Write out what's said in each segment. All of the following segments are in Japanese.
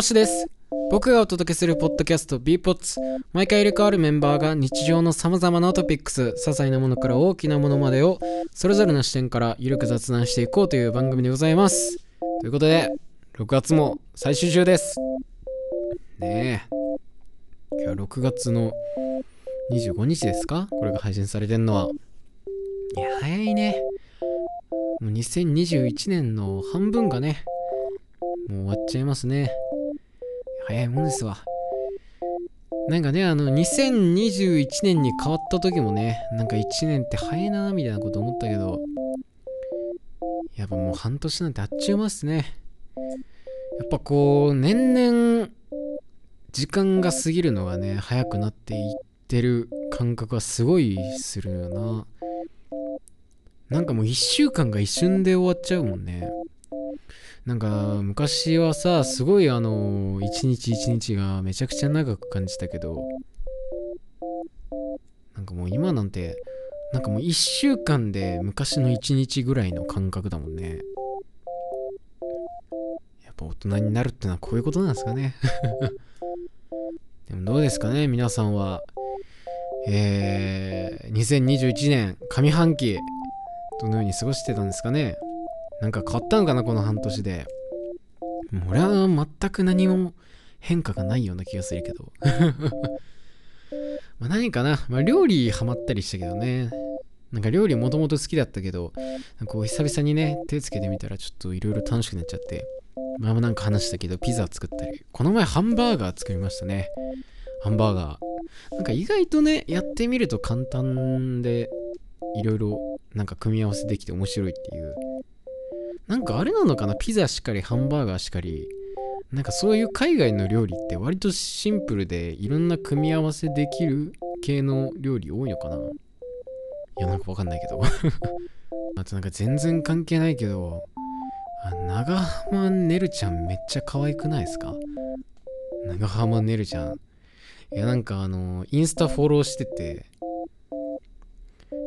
です。僕がお届けするポッドキャスト b ポッツ毎回入れ替わるメンバーが日常の様々なトピックス、些細なものから大きなものまでをそれぞれの視点からゆるく雑談していこうという番組でございます。ということで、6月も最終週です。ねえ。今日は6月の25日ですか？これが配信されてんのは。いや、早いね。もう2021年の半分がね、もう終わっちゃいますね。早いもんですわ。なんかね、あの、2021年に変わった時もね、なんか1年って早いなみたいなこと思ったけど、やっぱもう半年なんてあっちゅう間っすね。やっぱこう、年々、時間が過ぎるのがね、早くなっていってる感覚はすごいするよな。なんかもう1週間が一瞬で終わっちゃうもんね。なんか昔はさ、すごいあの、一日一日がめちゃくちゃ長く感じたけど、なんかもう今なんて、なんかもう1週間で昔の1日ぐらいの感覚だもんね。やっぱ大人になるってのはこういうことなんですかね。でもどうですかね、皆さんは。えー、2021年上半期、どのように過ごしてたんですかね。なんか変わったのかな、この半年で。俺は全く何も変化がないような気がするけど。まあ何かな、まあ、料理ハマったりしたけどね。なんか料理もともと好きだったけど、なんかこう久々にね、手つけてみたらちょっといろいろ楽しくなっちゃって。前もなんか話したけど、ピザ作ったり。この前ハンバーガー作りましたね。ハンバーガー。なんか意外とね、やってみると簡単で、いろいろなんか組み合わせできて面白いっていう。なんかあれなのかな？ピザしかり、ハンバーガーしかり。なんかそういう海外の料理って割とシンプルでいろんな組み合わせできる系の料理多いのかな？いや、なんかわかんないけど。あとなんか全然関係ないけど、長浜ねるちゃんめっちゃ可愛くないですか？長浜ねるちゃん。いや、なんかあの、インスタフォローしてて、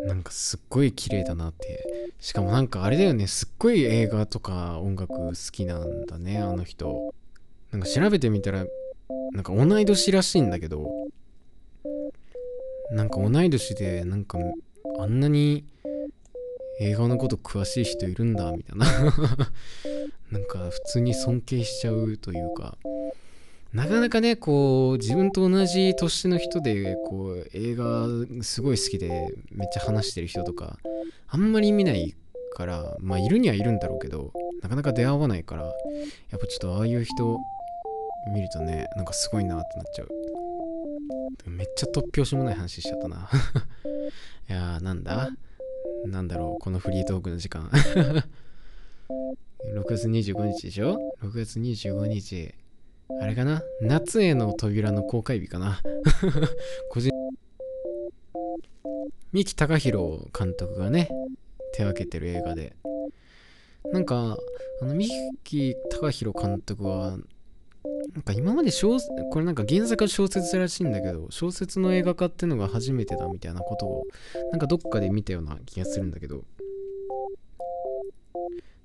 なんかすっごい綺麗だなって。しかもなんかあれだよね、すっごい映画とか音楽好きなんだね、あの人。なんか調べてみたら、なんか同い年らしいんだけど、なんか同い年で、なんかあんなに映画のこと詳しい人いるんだ、みたいな。なんか普通に尊敬しちゃうというか、なかなかね、こう、自分と同じ年の人で、こう、映画すごい好きで、めっちゃ話してる人とか、あんまり見ないから、まあ、いるにはいるんだろうけど、なかなか出会わないから、やっぱちょっとああいう人見るとね、なんかすごいなってなっちゃう。めっちゃ突拍子もない話しちゃったな。いやー、なんだ？なんだろう、このフリートークの時間。6月25日でしょ ?6 月25日。あれかな？夏への扉の公開日かな？個人三木貴弘監督がね手掛けてる映画で。なんかあの三木貴弘監督はなんか今まで小これなんか原作は小説らしいんだけど小説の映画化ってのが初めてだみたいなことをなんかどっかで見たような気がするんだけど。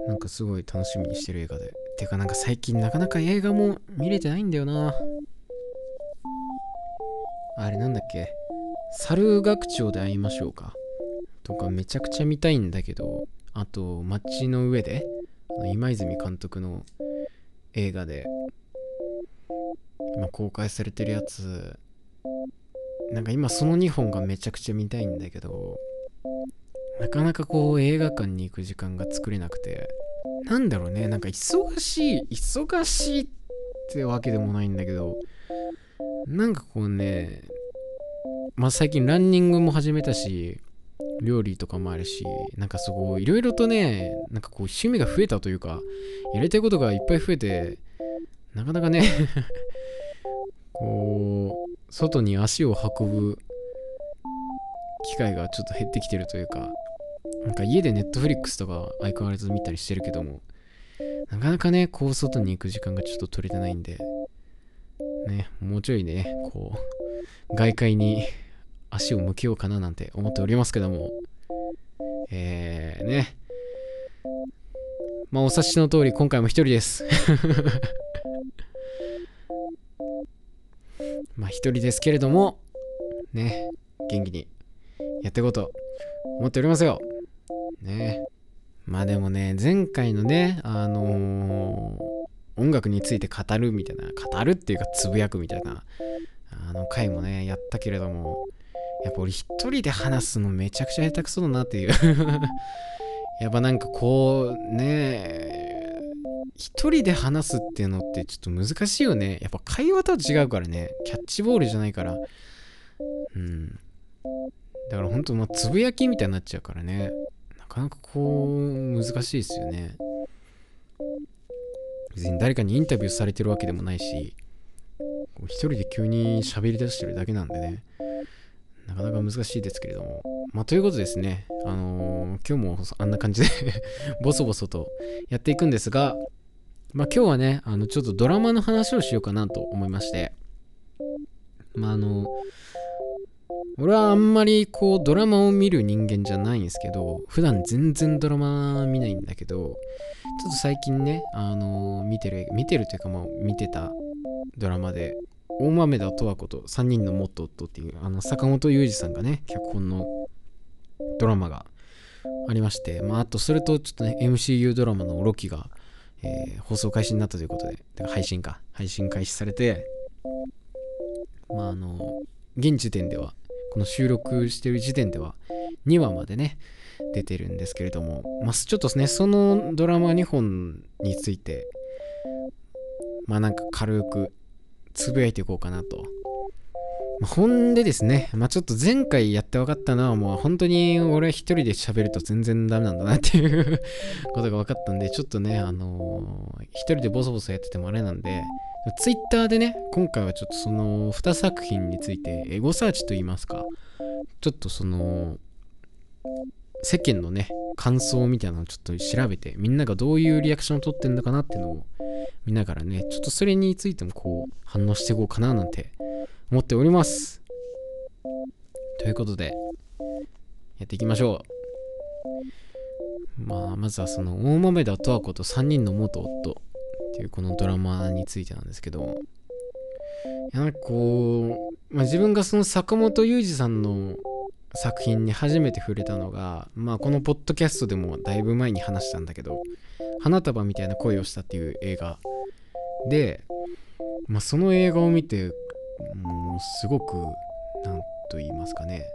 なんかすごい楽しみにしてる映画で。てかなんか最近なかなか映画も見れてないんだよな。あれなんだっけ？猿学長で会いましょうか。とかめちゃくちゃ見たいんだけど。あと街の上で今泉監督の映画で今公開されてるやつ。なんか今その2本がめちゃくちゃ見たいんだけど。なかなかこう映画館に行く時間が作れなくてなんだろうねなんか忙しい忙しいってわけでもないんだけどなんかこうねまあ最近ランニングも始めたし料理とかもあるしなんかすごいいろいろとねなんかこう趣味が増えたというかやりたいことがいっぱい増えてなかなかね こう外に足を運ぶ機会がちょっと減ってきてるというかなんか家でネットフリックスとか相変わらず見たりしてるけども、なかなかね、こう外に行く時間がちょっと取れてないんで、ね、もうちょいね、こう、外界に足を向けようかななんて思っておりますけども、えー、ね、まあお察しの通り今回も一人です。まあ一人ですけれども、ね、元気にやっていこうと思っておりますよ。ね。まあでもね、前回のね、あのー、音楽について語るみたいな、語るっていうかつぶやくみたいな、あの回もね、やったけれども、やっぱ俺一人で話すのめちゃくちゃ下手くそだなっていう やっぱなんかこう、ね一人で話すっていうのってちょっと難しいよね。やっぱ会話とは違うからね。キャッチボールじゃないから。うん。だから本当まあつぶやきみたいになっちゃうからね。なかなかこう、難しいですよね。別に誰かにインタビューされてるわけでもないし、一人で急に喋り出してるだけなんでね。なかなか難しいですけれども。まあ、ということですね。あのー、今日もあんな感じで ボソボソとやっていくんですが、まあ、今日はね、あの、ちょっとドラマの話をしようかなと思いまして、まあ、あの、俺はあんまりこうドラマを見る人間じゃないんですけど、普段全然ドラマ見ないんだけど、ちょっと最近ね、あのー、見てる、見てるというかもう見てたドラマで、大豆田十和子と3人の元夫っていう、あの、坂本雄二さんがね、脚本のドラマがありまして、まあ、あと、それとちょっとね、MCU ドラマのロキが、えー、放送開始になったということで、配信か、配信開始されて、まあ、あの、現時点では、この収録してる時点では、2話までね、出てるんですけれども、まあ、ちょっとね、そのドラマ2本について、まあなんか軽くつぶやいていこうかなと。ほんでですね、まあ、ちょっと前回やって分かったのはもう本当に俺一人で喋ると全然ダメなんだなっていう ことが分かったんで、ちょっとね、あのー、一人でボソボソやっててもあれなんで、ツイッターでね、今回はちょっとその2作品についてエゴサーチと言いますか、ちょっとその、世間のね、感想みたいなのをちょっと調べて、みんながどういうリアクションを取ってんのかなっていうのを見ながらね、ちょっとそれについてもこう反応していこうかななんて思っております。ということで、やっていきましょう。まあ、まずはその大豆田十和子と3人の元夫っていうこのドラマについてなんですけど、いやなんかこう、まあ、自分がその坂本雄二さんの作品に初めて触れたのが、まあ、このポッドキャストでもだいぶ前に話したんだけど「花束みたいな恋をした」っていう映画。で、まあ、その映画を見てもうすごく何と言いますかね。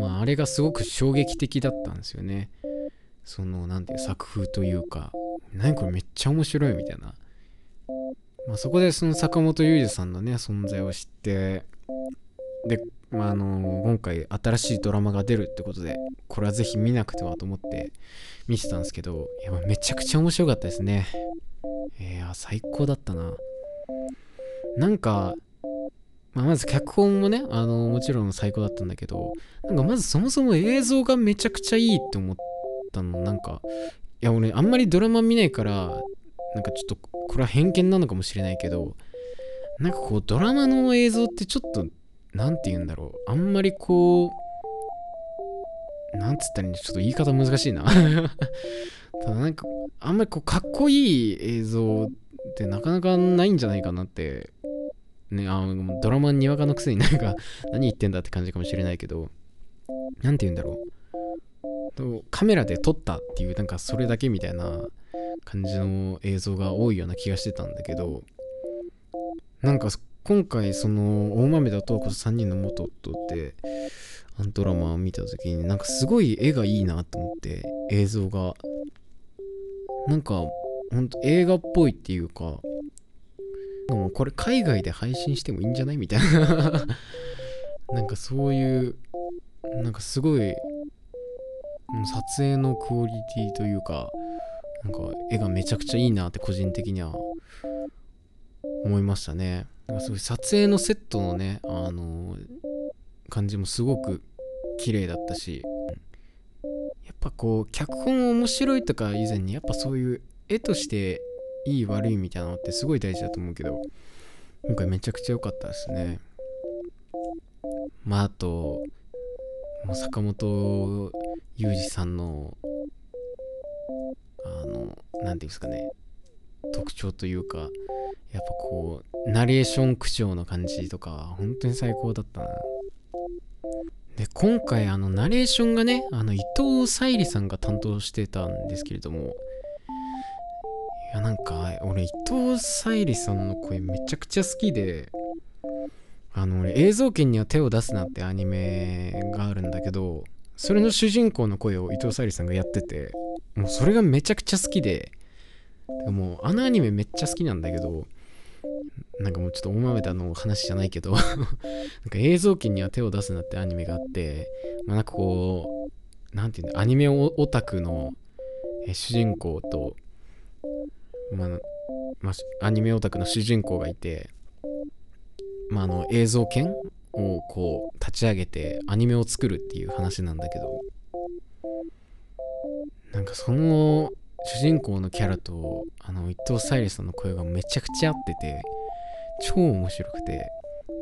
まああれがすごく衝撃的だったんですよね。その何ていう作風というか何これめっちゃ面白いみたいな。まあ、そこでその坂本雄二さんのね存在を知ってでまあ、あの今回新しいドラマが出るってことでこれはぜひ見なくてはと思って見てたんですけどやめちゃくちゃ面白かったですね。いや最高だったな。なんか、まあ、まず脚本もねあのもちろん最高だったんだけどなんかまずそもそも映像がめちゃくちゃいいって思ったの。なんかいや俺あんまりドラマ見ないからなんかちょっとこれは偏見なのかもしれないけどなんかこうドラマの映像ってちょっと何て言うんだろう。あんまりこう、なんつったらいいんちょっと言い方難しいな。ただなんか、あんまりこう、かっこいい映像ってなかなかないんじゃないかなって、ね、あドラマにわかのくせになんか、何言ってんだって感じかもしれないけど、なんて言うんだろう。カメラで撮ったっていう、なんかそれだけみたいな感じの映像が多いような気がしてたんだけど、なんか今回その大豆田とこそ3人の元夫ってあのドラマを見た時になんかすごい絵がいいなと思って映像がなんかほんと映画っぽいっていうかでもこれ海外で配信してもいいんじゃないみたいな なんかそういうなんかすごい撮影のクオリティというかなんか絵がめちゃくちゃいいなって個人的には思いましたね。すごい撮影のセットのね、あのー、感じもすごく綺麗だったし、やっぱこう、脚本面白いとか以前に、やっぱそういう絵としていい悪いみたいなのってすごい大事だと思うけど、今回めちゃくちゃ良かったですね。まあ、あと、もう坂本雄二さんの、あの、何て言うんですかね、特徴というか、やっぱこうナレーション口調の感じとか本当に最高だったな。で今回あのナレーションがねあの伊藤沙莉さんが担当してたんですけれどもいやなんか俺伊藤沙莉さんの声めちゃくちゃ好きであの俺映像権には手を出すなってアニメがあるんだけどそれの主人公の声を伊藤沙莉さんがやっててもうそれがめちゃくちゃ好きでもうあのアニメめっちゃ好きなんだけどなんかもうちょっと大豆田の話じゃないけど なんか映像機には手を出すなってアニメがあって、まあ、なんかこう、なんていうんだ、アニメオタクの主人公と、まあ、まあ、アニメオタクの主人公がいて、まあ、あの映像犬をこう立ち上げてアニメを作るっていう話なんだけどなんかその主人公のキャラとあの伊藤沙莉さんの声がめちゃくちゃ合ってて超面白くて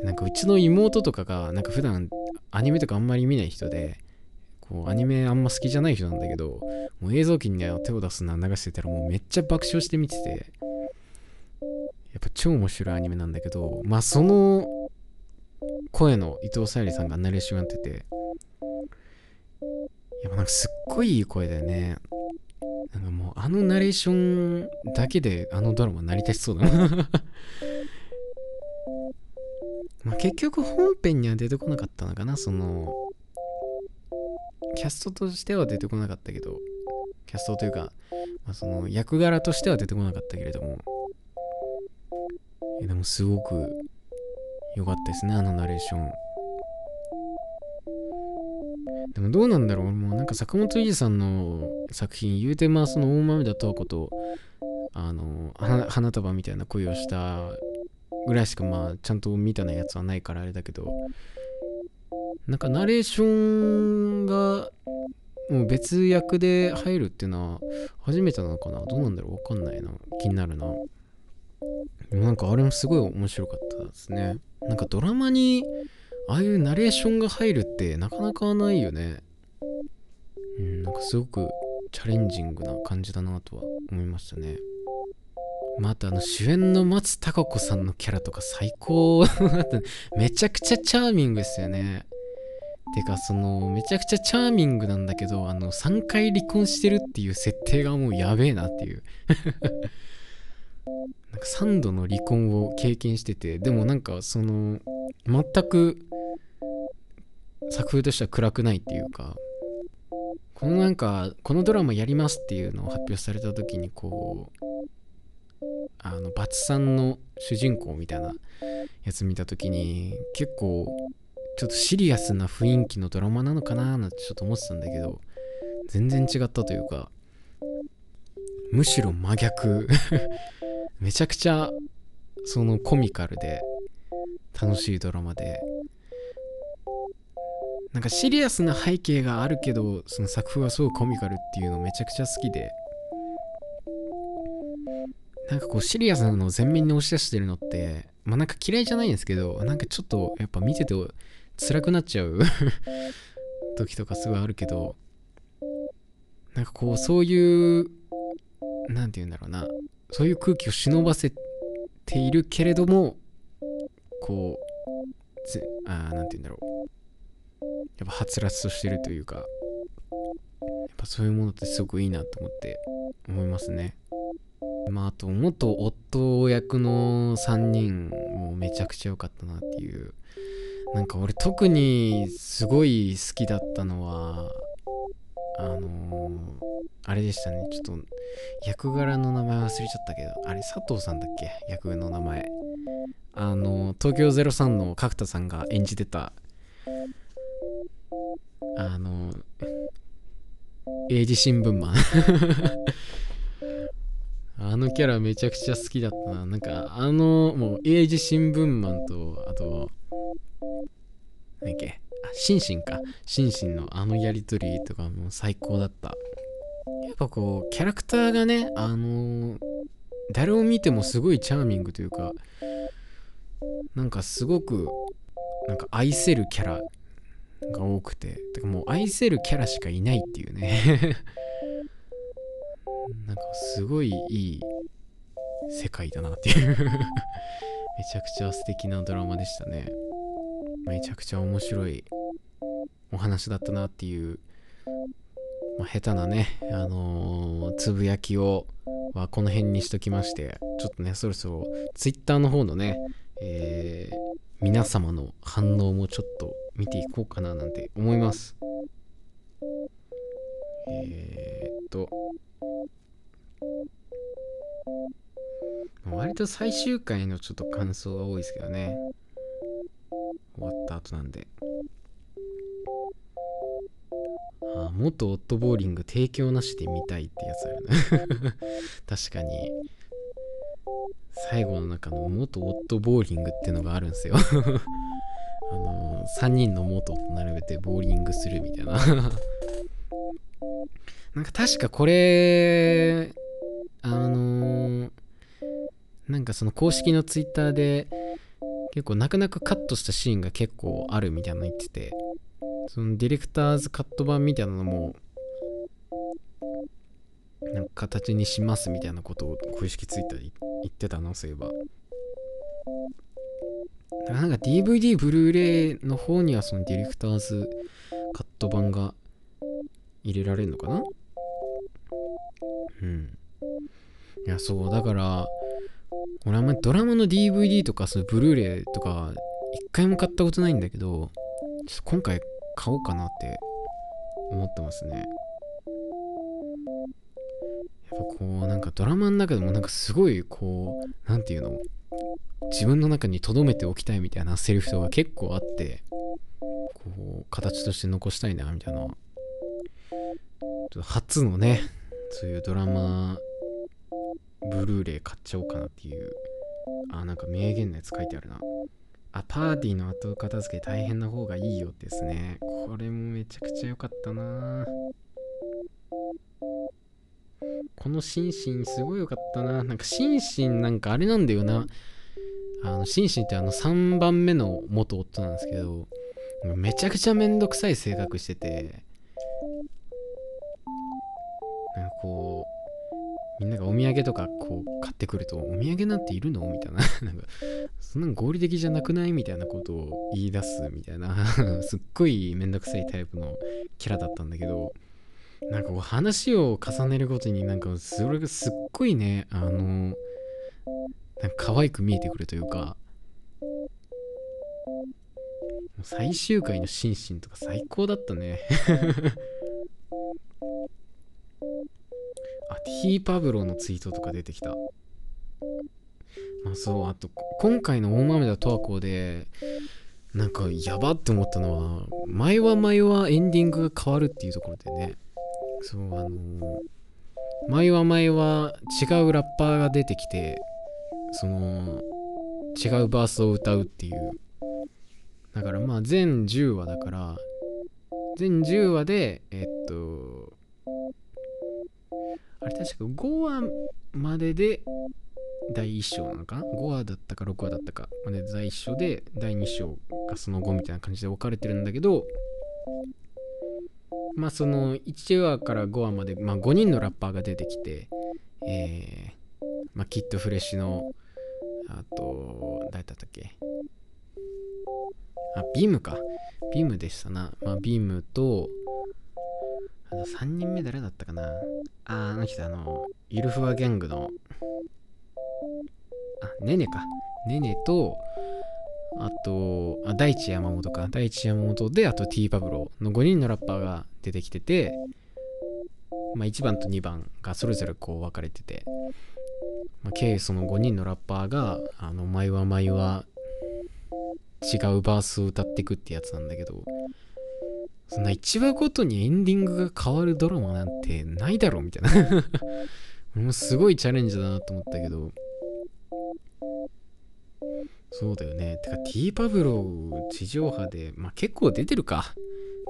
なんかうちの妹とかがなんか普段アニメとかあんまり見ない人でこうアニメあんま好きじゃない人なんだけどもう映像機に手を出すの流してたらもうめっちゃ爆笑して見ててやっぱ超面白いアニメなんだけどまあその声の伊藤沙莉さんがナレーションやっててやっぱなんかすっごいいい声だよね。あのナレーションだけであのドラマ成り立ちそうだな。ま結局本編には出てこなかったのかなそのキャストとしては出てこなかったけどキャストというか、まあ、その役柄としては出てこなかったけれども。でもすごく良かったですねあのナレーション。でもどうなんだろう。もうなんか坂本龍二さんの作品言うてまあその大豆田十子とあの花束みたいな恋をしたぐらいしかまあちゃんと見たなやつはないからあれだけどなんかナレーションがもう別役で入るっていうのは初めてなのかな。どうなんだろう。わかんないな。気になるな。なんかあれもすごい面白かったですね。なんかドラマにああいうナレーションが入るってなかなかないよね。うん、なんかすごくチャレンジングな感じだなとは思いましたね。またあの主演の松たか子さんのキャラとか最高 めちゃくちゃチャーミングですよね。てかそのめちゃくちゃチャーミングなんだけどあの3回離婚してるっていう設定がもうやべえなっていうなんか3度の離婚を経験しててでもなんかその全く作風としては暗くないっていうかこのなんかこのドラマやりますっていうのを発表された時にこうあのバツさんの主人公みたいなやつ見た時に結構ちょっとシリアスな雰囲気のドラマなのかななんてちょっと思ってたんだけど全然違ったというかむしろ真逆。めちゃくちゃそのコミカルで楽しいドラマで。なんかシリアスな背景があるけどその作風はすごくコミカルっていうのめちゃくちゃ好きで。なんかこうシリアスなのを前面に押し出してるのってまあなんか嫌いじゃないんですけどなんかちょっとやっぱ見てて辛くなっちゃう 時とかすごいあるけど。なんかこうそういう何て言うんだろうな。そういう空気を忍ばせているけれどもこうぜあ何て言うんだろう。やっぱはつらつとしてるというかやっぱそういうものってすごくいいなと思って思いますね。まああと元夫役の3人もめちゃくちゃ良かったなっていう。なんか俺特にすごい好きだったのはあのー、あれでしたね。ちょっと役柄の名前忘れちゃったけどあれ佐藤さんだっけ？役の名前。あの東京03の角田さんが演じてたあの英字新聞マン。あのキャラめちゃくちゃ好きだったな。なんかあのもう英字新聞マンとあと何だっけ？あシンシンか。シンシンのあのやりとりとかもう最高だった。やっぱこうキャラクターがねあの誰を見てもすごいチャーミングというかなんかすごくなんか愛せるキャラが多くててかもう愛せるキャラしかいないっていうね。なんかすごいいい世界だなっていう。めちゃくちゃ素敵なドラマでしたね。めちゃくちゃ面白いお話だったなっていう、まあ、下手なねあのーつぶやきをはこの辺にしときましてちょっとねそろそろ Twitter の方のねえー皆様の反応もちょっと見ていこうかななんて思います。えー、っと割と最終回のちょっと感想が多いですけどね。終わった後なんで。あ元オットボーリング提供なしで見たいってやつあるな確かに。最後の中の元オットボーリングってのがあるんですよ。あの3人の元と並べてボーリングするみたいな。なんか確かこれあのーなんかその公式のツイッターで結構泣く泣くカットしたシーンが結構あるみたいなの言っててそのディレクターズカット版みたいなのもなんか形にしますみたいなことを公式ツイッターで言ってたなそういえば。なんか DVD ブルーレイの方にはそのディレクターズカット版が入れられるのかな？うん。いやそう。だから俺あんまりドラマの DVD とかそのブルーレイとか一回も買ったことないんだけどちょっと今回買おうかなって思ってますね。やっぱこうなんかドラマの中でもなんかすごいこうなんていうの自分の中に留めておきたいみたいなセリフとか結構あってこう形として残したいなみたいなちょっと初のねそういうドラマブルーレイ買っちゃおうかなっていう。あなんか名言のやつ書いてあるな。あパーティーの後片付け大変な方がいいよですね。これもめちゃくちゃ良かったな。このシンシンすごい良かったな。なんかシンシンなんかあれなんだよな。あのシンシンってあの3番目の元夫なんですけどめちゃくちゃめんどくさい性格してて。みんながお土産とかこう買ってくるとお土産なんているの？みたいな。なんかそんなん合理的じゃなくない？みたいなことを言い出すみたいな。すっごいめんどくさいタイプのキャラだったんだけど。なんか話を重ねるごとになんかそれがすっごいねあのなんか可愛く見えてくるというか。最終回のシンシンとか最高だったね あ、ティーパブロのツイートとか出てきた。まあそう、あと、今回の大豆田十和子で、なんかやばって思ったのは、前は前はエンディングが変わるっていうところでね、そう、あのー、前は前は違うラッパーが出てきて、その、違うバースを歌うっていう。だからまあ全10話だから、全10話で、えっと、あれ確か5話までで第1章なのかな ?5 話だったか6話だったかまで第1章で第2章がその後みたいな感じで分かれてるんだけどまあその1話から5話まで、まあ、5人のラッパーが出てきてえー、まあキッドフレッシュのあと誰だったっけ？あビームか。ビームでしたな。まあビームとあの3人目誰だったかな？あ、あの人あの、イルフワギャングの、あ、ネネか。ネネと、あと、あ大地山本か。大地山本で、あと T パブロの5人のラッパーが出てきてて、まあ1番と2番がそれぞれこう分かれてて、まあ、計その5人のラッパーが、あの、毎話毎話違うバースを歌っていくってやつなんだけど、そんな1話ごとにエンディングが変わるドラマなんてないだろみたいな。もうすごいチャレンジだなと思ったけど。そうだよね。てか T パブロ地上波でまあ結構出てるか。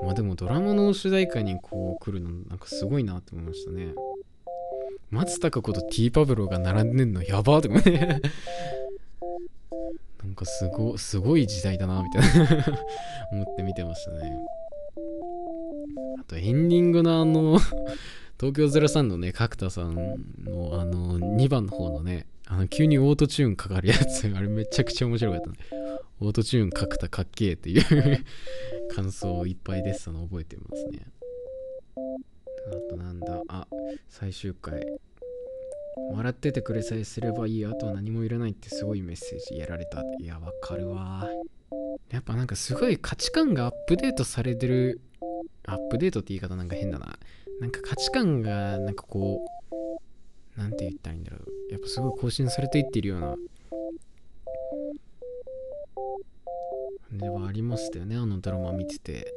まあでもドラマの主題歌にこう来るのなんかすごいなって思いましたね。松たか子と T パブロが並んでんのやばーとかね。なんかすごすごい時代だなみたいな。思って見てましたね。あとエンディングのあの 東京03のね角田さんのあの2番の方のねあの急にオートチューンかかるやつ あれめちゃくちゃ面白かったね。オートチューンかけたかっけーっていう 感想をいっぱいですの覚えてますね。あとなんだ。あ最終回。笑っててくれさえすればいい。あとは何もいらないってすごいメッセージやられた。いやわかるわやっぱなんかすごい価値観がアップデートされてるアップデートって言い方なんか変だな。なんか価値観がなんかこうなんて言ったらいいんだろう。やっぱすごい更新されていってるような。ではありましたよねあのドラマ見てて。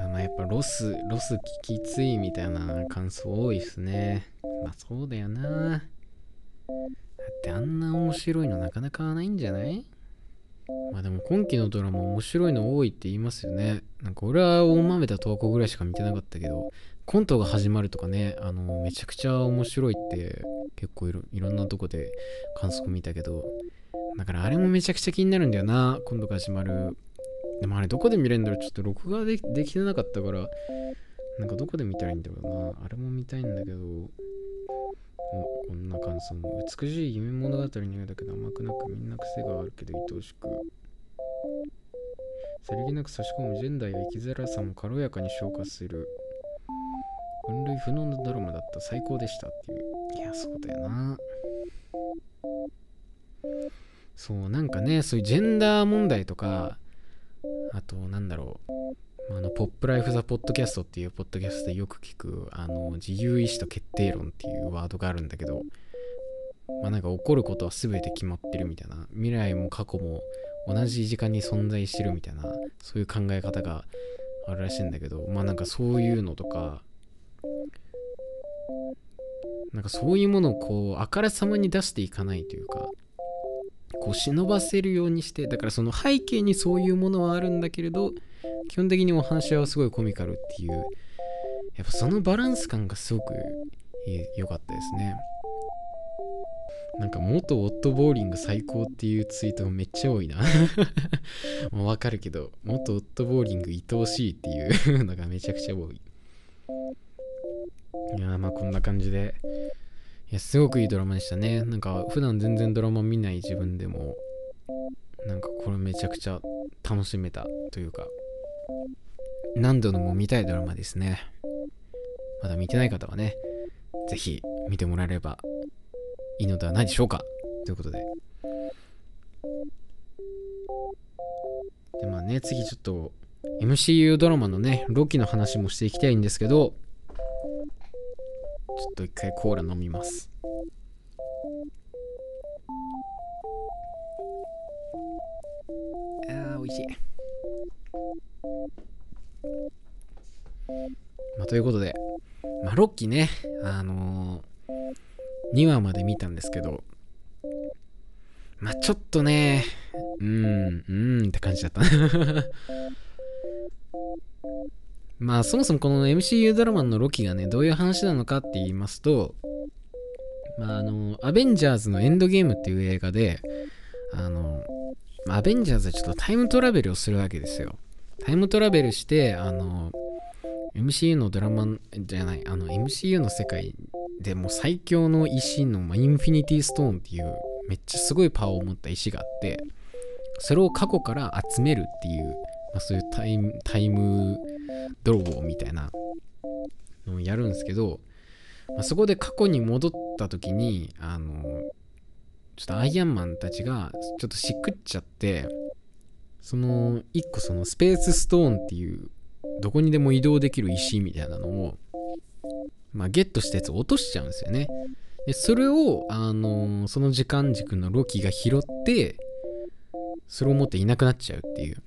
まあやっぱロスロス聞きついみたいな感想多いですね。まあそうだよな。だってあんな面白いのなかなかないんじゃない？まあでも今期のドラマ面白いの多いって言いますよね。なんか俺は大豆田投稿ぐらいしか見てなかったけど、コントが始まるとかね、あの、めちゃくちゃ面白いって結構いろいろんなとこで観測見たけど、だからあれもめちゃくちゃ気になるんだよな、コントが始まる。でもあれどこで見れるんだろうちょっと録画でできてなかったから、なんかどこで見たらいいんだろうな。あれも見たいんだけど、おこんな感想も。美しい夢物語のようだけど甘くなくみんな癖があるけど愛おしく。さりげなく差し込むジェンダーや生きづらさも軽やかに消化する。分類不能なドラマだった。最高でしたっていう。いやそうだよな。そうなんかねそういうジェンダー問題とかあとなんだろうあのポップライフ・ザ・ポッドキャストっていうポッドキャストでよく聞くあの自由意志と決定論っていうワードがあるんだけどまあなんか起こることは全て決まってるみたいな未来も過去も同じ時間に存在してるみたいなそういう考え方があるらしいんだけどまあなんかそういうのとかなんかそういうものをこうあからさまに出していかないというかこう忍ばせるようにしてだからその背景にそういうものはあるんだけれど基本的にお話はすごいコミカルっていうやっぱそのバランス感がすごく良かったですね。なんか元オットボーリング最高っていうツイートめっちゃ多いな。もうわかるけど元オットボーリング愛おしいっていう のがめちゃくちゃ多い。いやまあこんな感じでやすごくいいドラマでしたねなんか普段全然ドラマ見ない自分でもなんかこれめちゃくちゃ楽しめたというか何度でも見たいドラマですね。まだ見てない方はね、ぜひ見てもらえればいいのではないでしょうか。ということで。で、まあね、次ちょっと MCU ドラマのね、ロキの話もしていきたいんですけど、ちょっと一回コーラ飲みます。あー、美味しい。まあ、ということで、まあ、ロッキーね、あのー、2話まで見たんですけど、まあ、ちょっとね、うーん、うーんって感じだった。まあ、そもそもこの MCU ドラマのロキがね、どういう話なのかって言いますと、まあ、あの、アベンジャーズのエンドゲームっていう映画で、あの、アベンジャーズはちょっとタイムトラベルをするわけですよ。タイムトラベルして、あの、MCU のドラマじゃない、あの MCU の世界でも最強の石の、まあ、インフィニティストーンっていうめっちゃすごいパワーを持った石があって、それを過去から集めるっていう、まあ、そういうタイム、タイム泥棒みたいなのをやるんですけど、まあ、そこで過去に戻った時に、あの、ちょっとアイアンマンたちがちょっとしくっちゃって、その1個そのスペースストーンっていうどこにでも移動できる石みたいなのを、まあ、ゲットしたやつを落としちゃうんですよね。でそれを、あの、その時間軸のロキが拾ってそれを持っていなくなっちゃうっていう。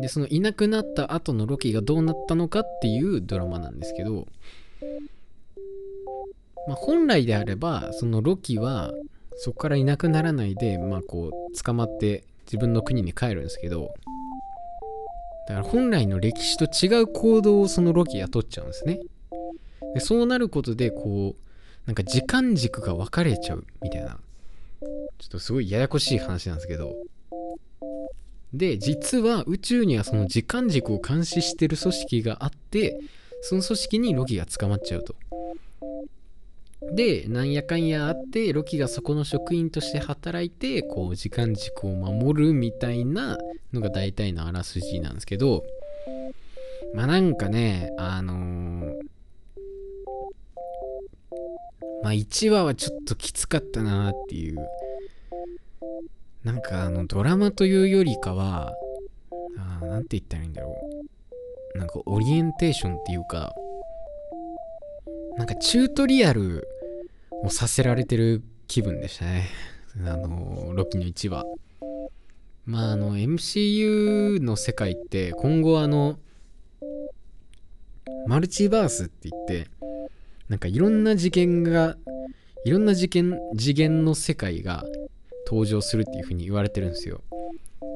でそのいなくなった後のロキがどうなったのかっていうドラマなんですけど、まあ、本来であればそのロキはそこからいなくならないで、まあこう、捕まって自分の国に帰るんですけど、だから本来の歴史と違う行動をそのロキは取っちゃうんですね。でそうなることで、こう、なんか時間軸が分かれちゃうみたいな、ちょっとすごいややこしい話なんですけど、で、実は宇宙にはその時間軸を監視してる組織があって、その組織にロキが捕まっちゃうと。でなんやかんやあってロキがそこの職員として働いてこう時間軸を守るみたいなのが大体のあらすじなんですけどまあなんかねあのーまあ1話はちょっときつかったなっていうなんかあのドラマというよりかはあなんて言ったらいいんだろう。なんかオリエンテーションっていうかなんかチュートリアルをさせられてる気分でしたね。あのロキの1話。まああの MCU の世界って今後あのマルチバースって言ってなんかいろんな事件がいろんな事件次元の世界が登場するっていう風に言われてるんですよ。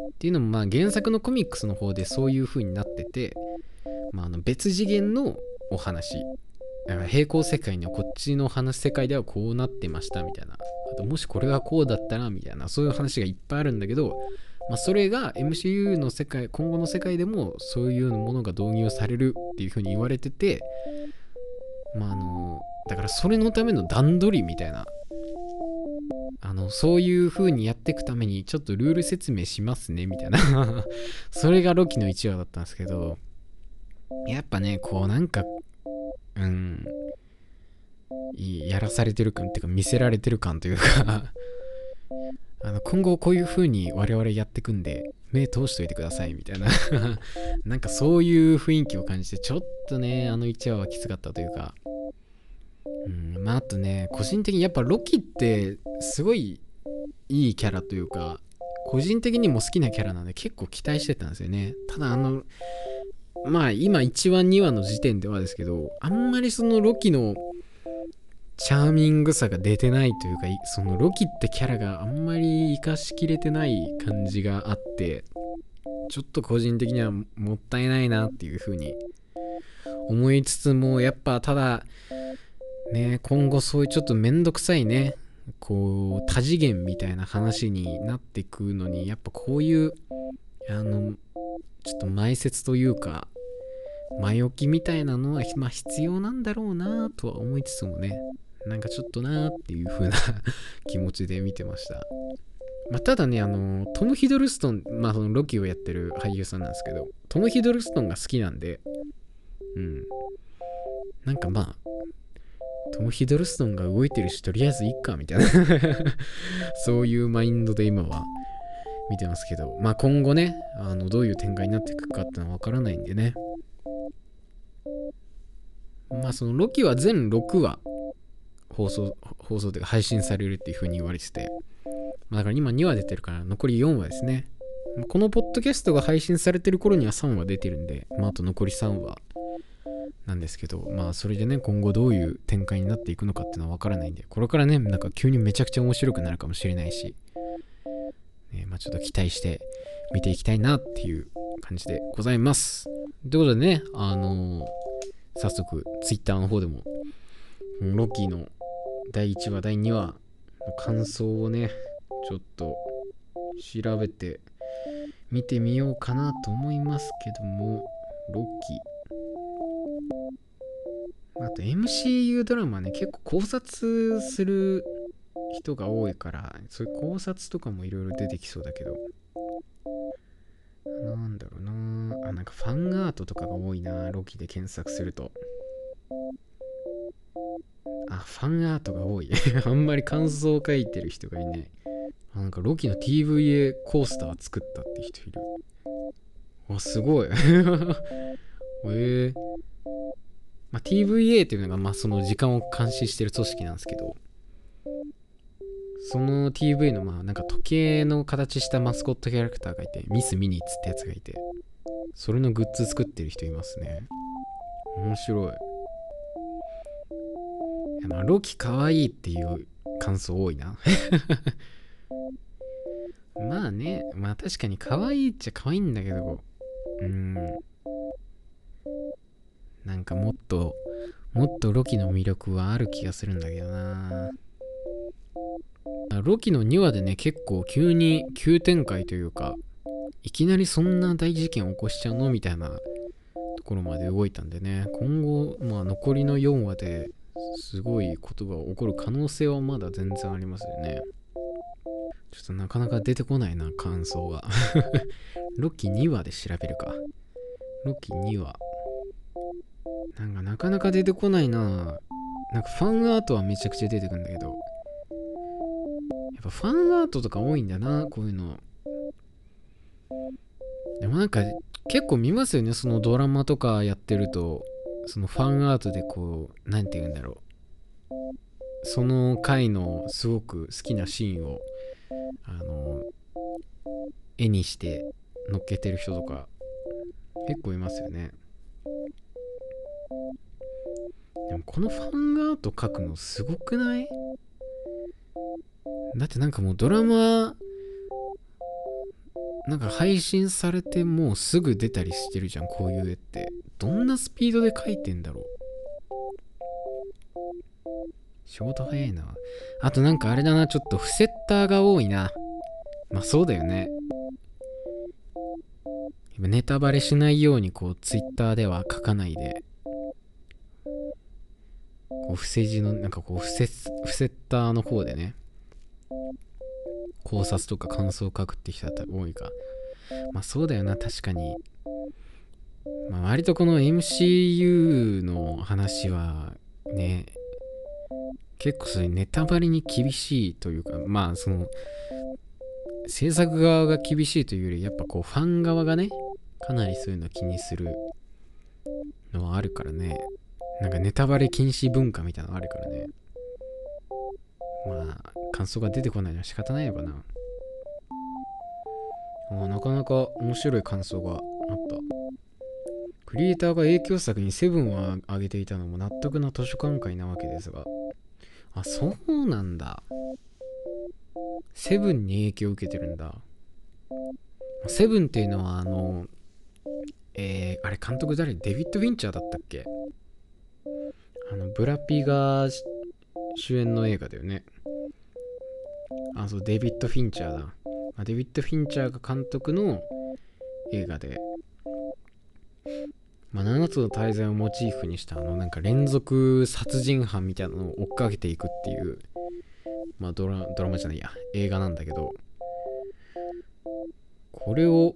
っていうのもまあ原作のコミックスの方でそういう風になってて、まあ、あの別次元のお話。平行世界にはこっちの話世界ではこうなってましたみたいな。あともしこれがこうだったらみたいな。そういう話がいっぱいあるんだけど、まあ、それが MCU の世界今後の世界でもそういうものが導入されるっていう風に言われててまああのだからそれのための段取りみたいなあのそういう風にやっていくためにちょっとルール説明しますねみたいな。それがロキの1話だったんですけどやっぱねこうなんかうんやらされてる感っていうか見せられてる感というか。あの今後こういう風に我々やってくんで目通しといてくださいみたいな。なんかそういう雰囲気を感じてちょっとねあの1話はきつかったというか。うんまああとね個人的にやっぱロキってすごいいいキャラというか個人的にも好きなキャラなんで結構期待してたんですよね。ただあのまあ今1話2話の時点ではですけどあんまりそのロキのチャーミングさが出てないというかそのロキってキャラがあんまり活かしきれてない感じがあってちょっと個人的にはもったいないなっていう風に思いつつもやっぱただね今後そういうちょっとめんどくさいねこう多次元みたいな話になってくのにやっぱこういうあのちょっと前説というか前置きみたいなのは、まあ、必要なんだろうなとは思いつつもねなんかちょっとなーっていう風な 気持ちで見てました。まあ、ただね、あの、トム・ヒドルストン、まあ、そのロキをやってる俳優さんなんですけど、トム・ヒドルストンが好きなんで、うん。なんかまあ、トム・ヒドルストンが動いてるし、とりあえずいっか、みたいな そういうマインドで今は見てますけど、まあ今後ね、あの、どういう展開になっていくかってのはわからないんでね。まあそのロキは全6話放送、放送というか配信されるっていう風に言われてて、まあ、だから今2話出てるから残り4話ですね。このポッドキャストが配信されてる頃には3話出てるんで、まあ、あと残り3話なんですけど、まあそれでね、今後どういう展開になっていくのかっていうのはわからないんで、これからね、なんか急にめちゃくちゃ面白くなるかもしれないし、ね、まあちょっと期待して見ていきたいなっていう感じでございます。ということでね、あのー、早速 Twitter の方でも、ロッキーの第1話、第2話の感想をね、ちょっと調べて見てみようかなと思いますけども、ロッキー。あと MCU ドラマね、結構考察する人が多いから、そういう考察とかもいろいろ出てきそうだけど、なんだろうなあ、なんかファンアートとかが多いなロキで検索すると。あ、ファンアートが多い。あんまり感想を書いてる人がいない。あなんかロキの TVA コースター作ったって人いる。わ、すごい。えー。まあ、TVA っていうのが、まあ、その時間を監視してる組織なんですけど、その TV のまあなんか時計の形したマスコットキャラクターがいてミス・ミニッツってやつがいてそれのグッズ作ってる人いますね。面白い。いまあロキかわいいっていう感想多いな。まあねまあ確かに可愛いっちゃ可愛いんだけどうん。なんかもっともっとロキの魅力はある気がするんだけどなロキの2話でね、結構急に急展開というか、いきなりそんな大事件起こしちゃうの？みたいなところまで動いたんでね、今後、まあ残りの4話で、すごいことが起こる可能性はまだ全然ありますよね。ちょっとなかなか出てこないな、感想が。ロキ2話で調べるか。ロキ2話。なんかなかなか出てこないな。なんかファンアートはめちゃくちゃ出てくるんだけど。やっぱファンアートとか多いんだな、こういうの。でもなんか結構見ますよね、そのドラマとかやってると。そのファンアートでこう、なんて言うんだろう。その回のすごく好きなシーンを、あの、絵にして乗っけてる人とか結構いますよね。でもこのファンアート描くのすごくない？だってなんかもうドラマなんか配信されてもうすぐ出たりしてるじゃんこういう絵って。どんなスピードで描いてんだろう。仕事早いな。あとなんかあれだなちょっとフセッターが多いな。まあそうだよね。ネタバレしないようにこうツイッターでは書かないで。こう伏せ字のなんかこう伏せ伏せターの方でね。考察とか感想を書くって人だったら多いかまあそうだよな確かに。まあ割とこの MCU の話はね結構それネタバレに厳しいというかまあその制作側が厳しいというよりやっぱこうファン側がねかなりそういうの気にするのはあるからね。なんかネタバレ禁止文化みたいなのあるからね。まあ感想が出てこないのは仕方ないのかな。あなかなか面白い感想があった。クリエイターが影響作にセブンを挙げていたのも納得な図書館会なわけですが。あそうなんだ。セブンに影響を受けてるんだ。セブンっていうのはあのえー、あれ監督誰？デビッド・フィンチャーだったっけ？あのブラピが主演の映画だよね。あそうデビッド・フィンチャーだ。あデビッド・フィンチャーが監督の映画で、まあ、7つの大罪をモチーフにしたあのなんか連続殺人犯みたいなのを追っかけていくっていうまあドラドラマじゃないや。映画なんだけど。これを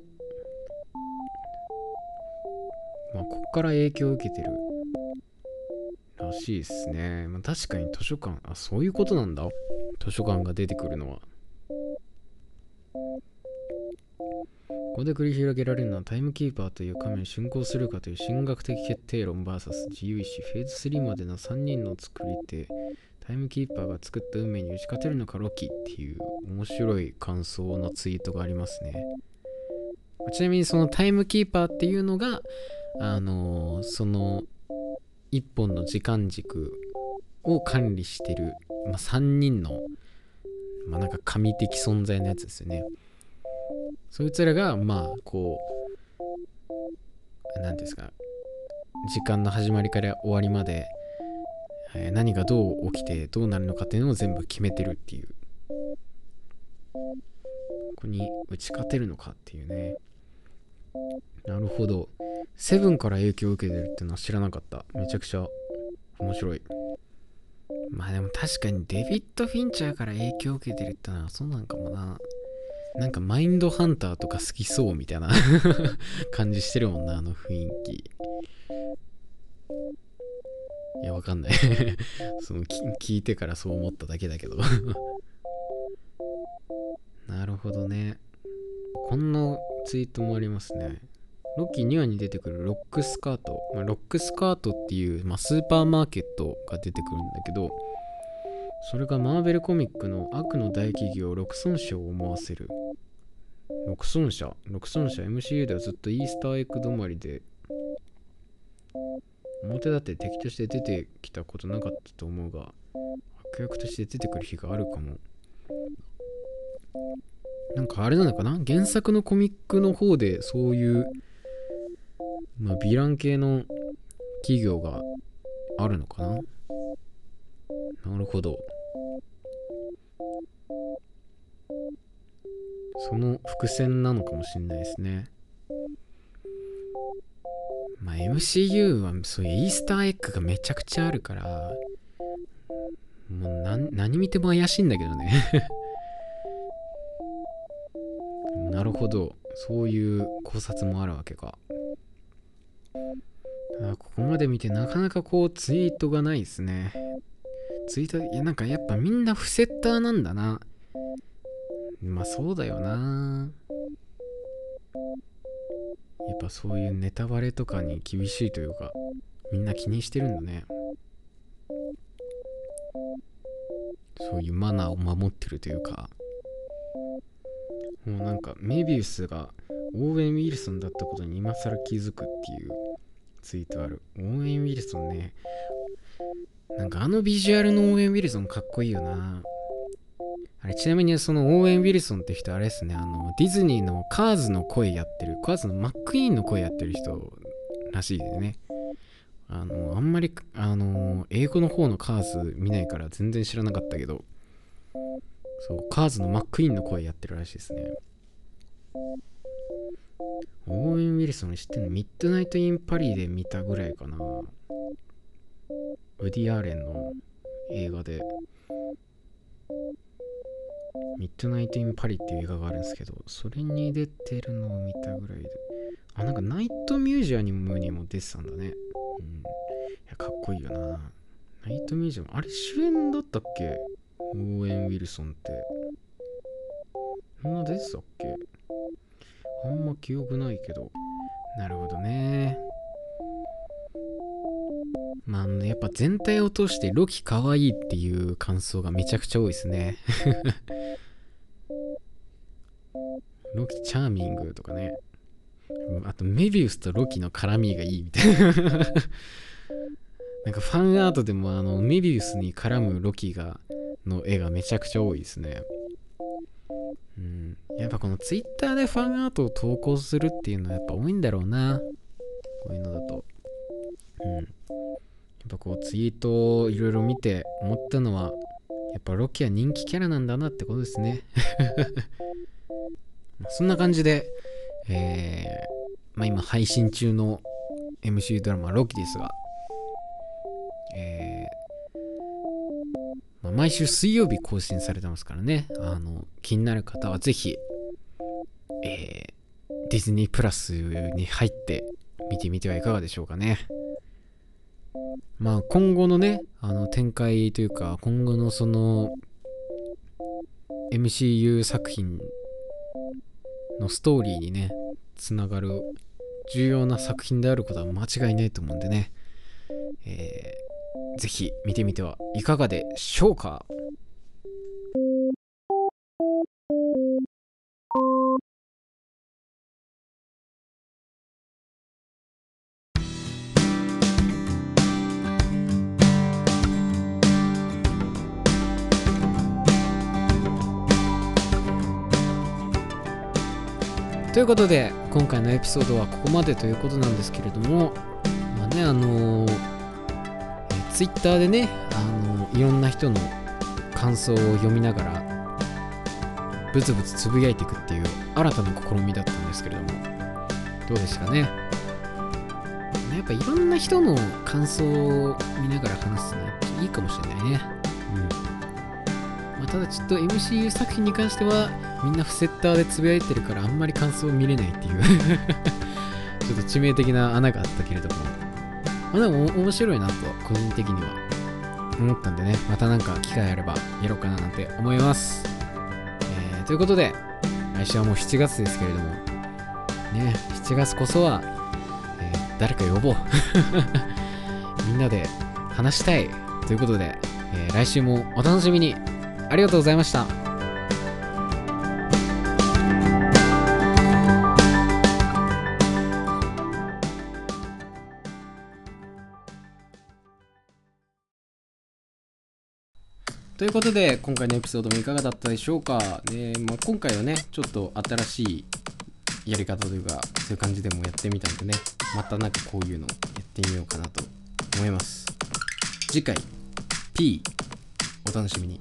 まあここから影響を受けてる。らしいですね、まあ、確かに図書館。あそういうことなんだ。図書館が出てくるのは。ここで繰り広げられるのはタイムキーパーという仮面竣工するかという神学的決定論 VS 自由意志フェーズ3までの3人の作り手。タイムキーパーが作った運命に打ち勝てるのかロキっていう面白い感想のツイートがありますね。ちなみにそのタイムキーパーっていうのがあのー、その一本の時間軸を管理してる、まあ、3人の、まあ、なんか神的存在のやつですよね。そいつらがまあこう何ですか時間の始まりから終わりまで、えー、何がどう起きてどうなるのかっていうのを全部決めてるっていう。ここに打ち勝てるのかっていうね。なるほど。セブンから影響を受けてるってのは知らなかった。めちゃくちゃ面白い。まあでも確かにデビッド・フィンチャーから影響を受けてるってのはそうなんかもな。なんかマインドハンターとか好きそうみたいな 感じしてるもんな、あの雰囲気。いや、わかんない。その聞いてからそう思っただけだけど。なるほどね。こんなツイートもありますね。ロッキー2話に出てくるロックスカート。まあ、ロックスカートっていう、まあ、スーパーマーケットが出てくるんだけど、それがマーベルコミックの悪の大企業ロクソン社を思わせる。ロクソン社ロクソン社 MCU ではずっとイースターエッグ止まりで、表だって敵として出てきたことなかったと思うが、悪役として出てくる日があるかも。なんかあれなのかな？原作のコミックの方でそういう、まあ、ヴィラン系の企業があるのかな？なるほど。その伏線なのかもしれないですね。まあ、MCU はそういうイースターエッグがめちゃくちゃあるから、もう何何見ても怪しいんだけどねなるほど。そういう考察もあるわけか。あここまで見てなかなかこうツイートがないですね。ツイートいやなんかやっぱみんなフセッターなんだな。まあそうだよな。やっぱそういうネタバレとかに厳しいというかみんな気にしてるんだね。そういうマナーを守ってるというか。もうなんかメビウスがオーウェン・ウィルソンだったことに今更気づくっていうツイートある。オーウェン・ウィルソンね。なんかあのビジュアルのオーウェン・ウィルソンかっこいいよな。あれちなみにそのオーウェン・ウィルソンって人あれですね。あのディズニーのカーズの声やってるカーズのマックイーンの声やってる人らしいですね。あのあんまりあの英語の方のカーズ見ないから全然知らなかったけど。そうカーズのマックイーンの声やってるらしいですね。オーウェン・ウィルソン知ってんの？ミッドナイト・イン・パリで見たぐらいかな。ウディ・アーレンの映画で。ミッドナイト・イン・パリっていう映画があるんですけどそれに出てるのを見たぐらいで。あなんかナイト・ミュージアムにも出てたんだね。うん。いやかっこいいよな。ナイト・ミュージアムあれ主演だったっけ？オーウェン・ウィルソンってそんな出てたっけ？あんま記憶ないけど。なるほどね。まあ、やっぱ全体を通してロキかわいいっていう感想がめちゃくちゃ多いですね。ロキチャーミングとかね。あとメビウスとロキの絡みがいいみたいな なんかファンアートでもあのメビウスに絡むロキがの絵がめちゃくちゃ多いですね。うん、やっぱこの Twitter でファンアートを投稿するっていうのはやっぱ多いんだろうな。こういうのだと。うん。やっぱこうツイートをいろいろ見て思ったのは、やっぱロキは人気キャラなんだなってことですね。そんな感じで、えー、まあ今配信中の MC ドラマロキですが、毎週水曜日更新されてますからね、あの、気になる方はぜひ、えー、ディズニープラスに入って見てみてはいかがでしょうかね。まあ今後のね、あの展開というか、今後のその MCU 作品のストーリーにね、つながる重要な作品であることは間違いないと思うんでね、えーぜひ見てみてはいかがでしょうか。ということで今回のエピソードはここまでということなんですけれどもまあねあのーツイッターでねあのいろんな人の感想を読みながらブツブツつぶやいていくっていう新たな試みだったんですけれどもどうでしたかね？やっぱいろんな人の感想を見ながら話すのいいかもしれないね。うん、まあ、ただちょっと MCU 作品に関してはみんなフセッターでつぶやいてるからあんまり感想を見れないっていう。ちょっと致命的な穴があったけれども。まあでも面白いなと、個人的には思ったんでね、またなんか機会あればやろうかななんて思います。えー、ということで、来週はもう7月ですけれども、ね、7月こそは、えー、誰か呼ぼう。みんなで話したい。ということで、えー、来週もお楽しみに。ありがとうございました。ということで、今回のエピソードもいかがだったでしょうか？ねまあ、今回はね、ちょっと新しいやり方というか、そういう感じでもやってみたんでね、またなんかこういうのやってみようかなと思います。次回、P、お楽しみに。